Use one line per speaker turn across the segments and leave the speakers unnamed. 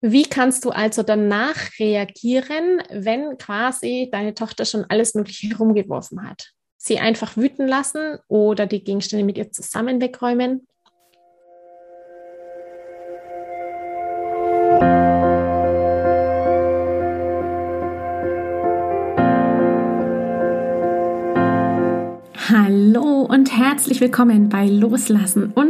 Wie kannst du also danach reagieren, wenn quasi deine Tochter schon alles Mögliche herumgeworfen hat? Sie einfach wüten lassen oder die Gegenstände mit ihr zusammen wegräumen? Hallo und herzlich willkommen bei Loslassen und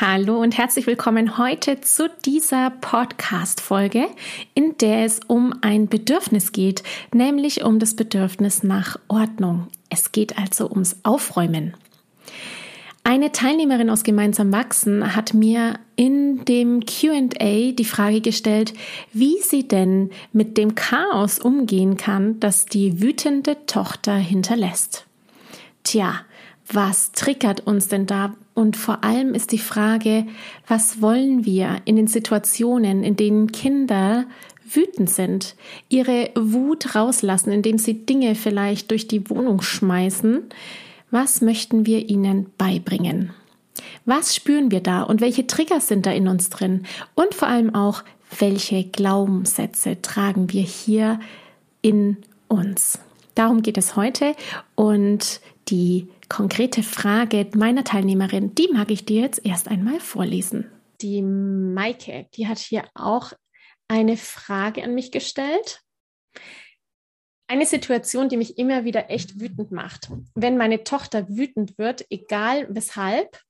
Hallo und herzlich willkommen heute zu dieser Podcast-Folge, in der es um ein Bedürfnis geht, nämlich um das Bedürfnis nach Ordnung. Es geht also ums Aufräumen. Eine Teilnehmerin aus Gemeinsam Wachsen hat mir in dem QA die Frage gestellt, wie sie denn mit dem Chaos umgehen kann, das die wütende Tochter hinterlässt. Tja, was triggert uns denn da? Und vor allem ist die Frage, was wollen wir in den Situationen, in denen Kinder wütend sind, ihre Wut rauslassen, indem sie Dinge vielleicht durch die Wohnung schmeißen? Was möchten wir ihnen beibringen? Was spüren wir da und welche Trigger sind da in uns drin? Und vor allem auch, welche Glaubenssätze tragen wir hier in uns? Darum geht es heute und die konkrete Frage meiner Teilnehmerin, die mag ich dir jetzt erst einmal vorlesen. Die Maike, die hat hier auch eine Frage an mich gestellt. Eine Situation, die mich immer wieder echt wütend macht. Wenn meine Tochter wütend wird, egal weshalb,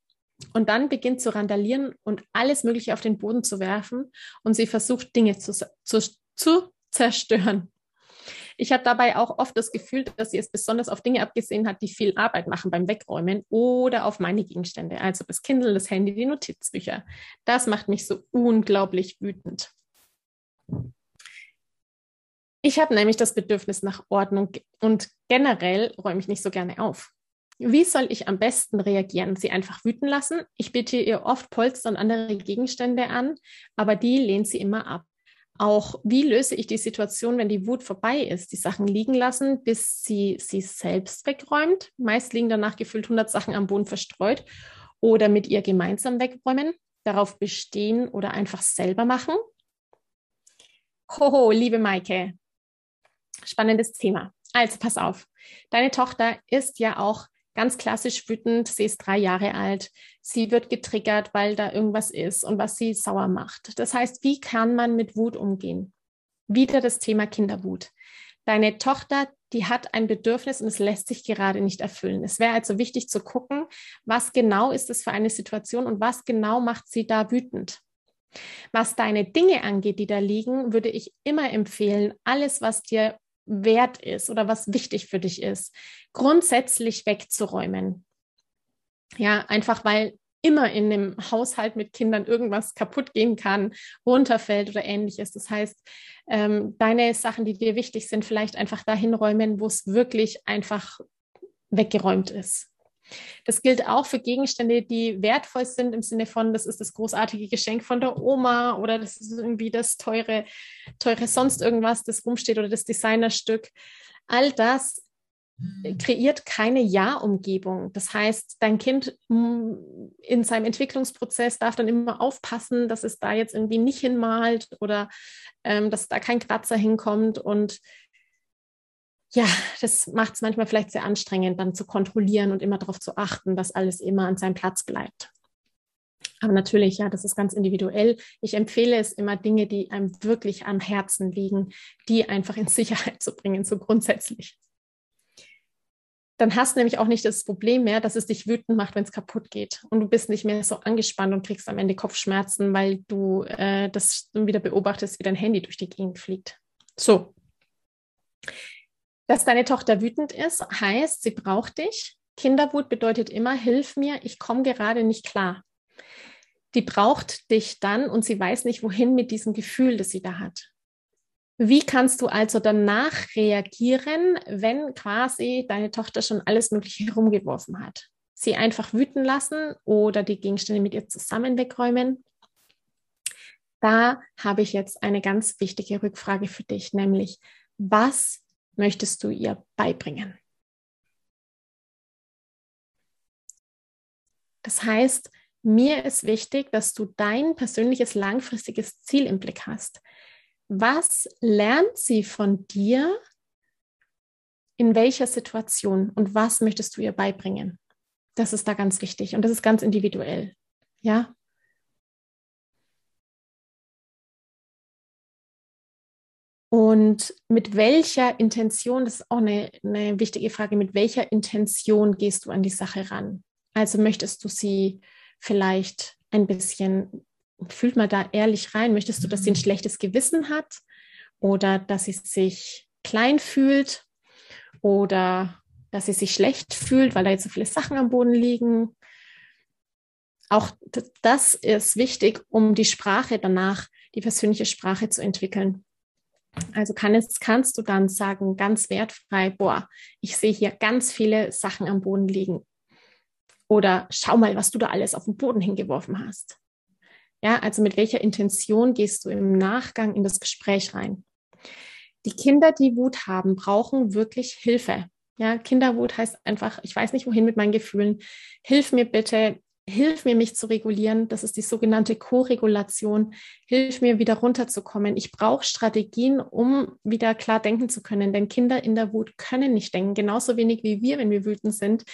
und dann beginnt zu randalieren und alles Mögliche auf den Boden zu werfen und sie versucht, Dinge zu, zu, zu zerstören. Ich habe dabei auch oft das Gefühl, dass sie es besonders auf Dinge abgesehen hat, die viel Arbeit machen beim Wegräumen oder auf meine Gegenstände, also das Kindle, das Handy, die Notizbücher. Das macht mich so unglaublich wütend. Ich habe nämlich das Bedürfnis nach Ordnung und generell räume ich nicht so gerne auf. Wie soll ich am besten reagieren? Sie einfach wüten lassen? Ich biete ihr oft Polster und andere Gegenstände an, aber die lehnt sie immer ab. Auch wie löse ich die Situation, wenn die Wut vorbei ist? Die Sachen liegen lassen, bis sie sie selbst wegräumt. Meist liegen danach gefühlt 100 Sachen am Boden verstreut oder mit ihr gemeinsam wegräumen. Darauf bestehen oder einfach selber machen. Hoho, liebe Maike. Spannendes Thema. Also pass auf. Deine Tochter ist ja auch ganz klassisch wütend. Sie ist drei Jahre alt. Sie wird getriggert, weil da irgendwas ist und was sie sauer macht. Das heißt, wie kann man mit Wut umgehen? Wieder das Thema Kinderwut. Deine Tochter, die hat ein Bedürfnis und es lässt sich gerade nicht erfüllen. Es wäre also wichtig zu gucken, was genau ist es für eine Situation und was genau macht sie da wütend. Was deine Dinge angeht, die da liegen, würde ich immer empfehlen, alles, was dir wert ist oder was wichtig für dich ist, grundsätzlich wegzuräumen. Ja, einfach weil immer in einem Haushalt mit Kindern irgendwas kaputt gehen kann, runterfällt oder ähnliches. Das heißt, ähm, deine Sachen, die dir wichtig sind, vielleicht einfach dahin räumen, wo es wirklich einfach weggeräumt ist. Das gilt auch für Gegenstände, die wertvoll sind im Sinne von, das ist das großartige Geschenk von der Oma oder das ist irgendwie das teure, teure sonst irgendwas, das rumsteht oder das Designerstück. All das kreiert keine Ja-Umgebung. Das heißt, dein Kind mm, in seinem Entwicklungsprozess darf dann immer aufpassen, dass es da jetzt irgendwie nicht hinmalt oder ähm, dass da kein Kratzer hinkommt und ja, das macht es manchmal vielleicht sehr anstrengend, dann zu kontrollieren und immer darauf zu achten, dass alles immer an seinem Platz bleibt. Aber natürlich, ja, das ist ganz individuell. Ich empfehle es immer, Dinge, die einem wirklich am Herzen liegen, die einfach in Sicherheit zu bringen, so grundsätzlich. Dann hast du nämlich auch nicht das Problem mehr, dass es dich wütend macht, wenn es kaputt geht. Und du bist nicht mehr so angespannt und kriegst am Ende Kopfschmerzen, weil du äh, das wieder beobachtest, wie dein Handy durch die Gegend fliegt. So. Dass deine Tochter wütend ist, heißt, sie braucht dich. Kinderwut bedeutet immer, hilf mir, ich komme gerade nicht klar. Die braucht dich dann und sie weiß nicht, wohin mit diesem Gefühl, das sie da hat. Wie kannst du also danach reagieren, wenn quasi deine Tochter schon alles Mögliche herumgeworfen hat? Sie einfach wüten lassen oder die Gegenstände mit ihr zusammen wegräumen? Da habe ich jetzt eine ganz wichtige Rückfrage für dich, nämlich was möchtest du ihr beibringen? Das heißt, mir ist wichtig, dass du dein persönliches langfristiges Ziel im Blick hast. Was lernt sie von dir? In welcher Situation und was möchtest du ihr beibringen? Das ist da ganz wichtig und das ist ganz individuell. Ja, Und mit welcher Intention, das ist auch eine, eine wichtige Frage, mit welcher Intention gehst du an die Sache ran? Also möchtest du sie vielleicht ein bisschen, fühlt mal da ehrlich rein, möchtest du, dass sie ein mhm. schlechtes Gewissen hat oder dass sie sich klein fühlt oder dass sie sich schlecht fühlt, weil da jetzt so viele Sachen am Boden liegen? Auch das ist wichtig, um die Sprache danach, die persönliche Sprache zu entwickeln. Also kann es, kannst du dann sagen, ganz wertfrei, boah, ich sehe hier ganz viele Sachen am Boden liegen. Oder schau mal, was du da alles auf den Boden hingeworfen hast. Ja, also mit welcher Intention gehst du im Nachgang in das Gespräch rein? Die Kinder, die Wut haben, brauchen wirklich Hilfe. Ja, Kinderwut heißt einfach, ich weiß nicht wohin mit meinen Gefühlen. Hilf mir bitte, hilf mir, mich zu regulieren. Das ist die sogenannte Co-Regulation. Hilf mir, wieder runterzukommen. Ich brauche Strategien, um wieder klar denken zu können. Denn Kinder in der Wut können nicht denken. Genauso wenig wie wir, wenn wir wütend sind,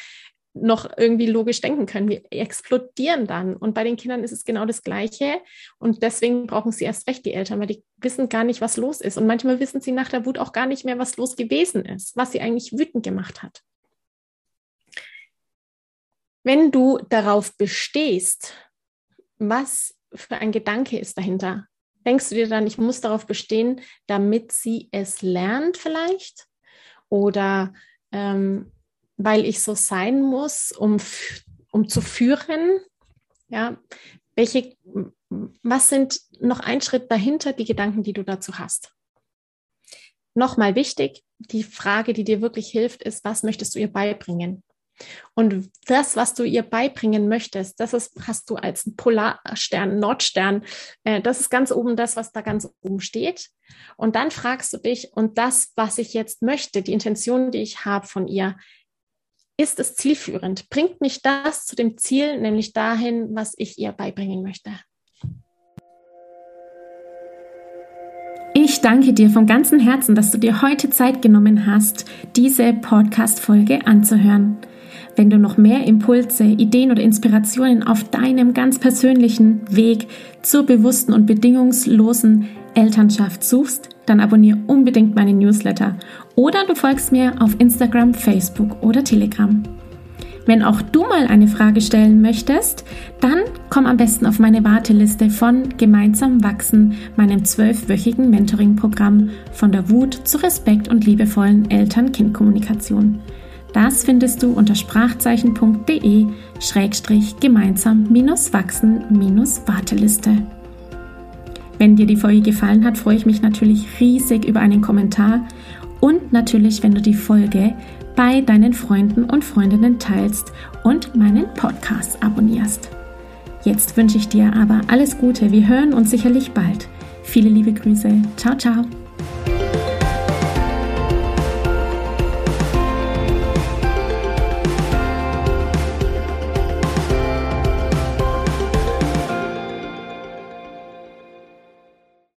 noch irgendwie logisch denken können. Wir explodieren dann. Und bei den Kindern ist es genau das Gleiche. Und deswegen brauchen sie erst recht die Eltern, weil die wissen gar nicht, was los ist. Und manchmal wissen sie nach der Wut auch gar nicht mehr, was los gewesen ist, was sie eigentlich wütend gemacht hat. Wenn du darauf bestehst, was für ein Gedanke ist dahinter? Denkst du dir dann, ich muss darauf bestehen, damit sie es lernt vielleicht? Oder ähm, weil ich so sein muss, um, um zu führen? Ja, welche, was sind noch ein Schritt dahinter, die Gedanken, die du dazu hast? Nochmal wichtig, die Frage, die dir wirklich hilft, ist, was möchtest du ihr beibringen? Und das, was du ihr beibringen möchtest, das ist, hast du als Polarstern, Nordstern, äh, das ist ganz oben das, was da ganz oben steht. Und dann fragst du dich, und das, was ich jetzt möchte, die Intention, die ich habe von ihr, ist es zielführend? Bringt mich das zu dem Ziel, nämlich dahin, was ich ihr beibringen möchte?
Ich danke dir von ganzem Herzen, dass du dir heute Zeit genommen hast, diese Podcast-Folge anzuhören. Wenn du noch mehr Impulse, Ideen oder Inspirationen auf deinem ganz persönlichen Weg zur bewussten und bedingungslosen Elternschaft suchst, dann abonniere unbedingt meine Newsletter oder du folgst mir auf Instagram, Facebook oder Telegram. Wenn auch du mal eine Frage stellen möchtest, dann komm am besten auf meine Warteliste von Gemeinsam wachsen, meinem zwölfwöchigen Mentoring-Programm von der Wut zu Respekt und liebevollen Eltern-Kind-Kommunikation. Das findest du unter sprachzeichen.de schrägstrich gemeinsam wachsen Warteliste. Wenn dir die Folge gefallen hat, freue ich mich natürlich riesig über einen Kommentar und natürlich, wenn du die Folge bei deinen Freunden und Freundinnen teilst und meinen Podcast abonnierst. Jetzt wünsche ich dir aber alles Gute. Wir hören uns sicherlich bald. Viele liebe Grüße. Ciao, ciao.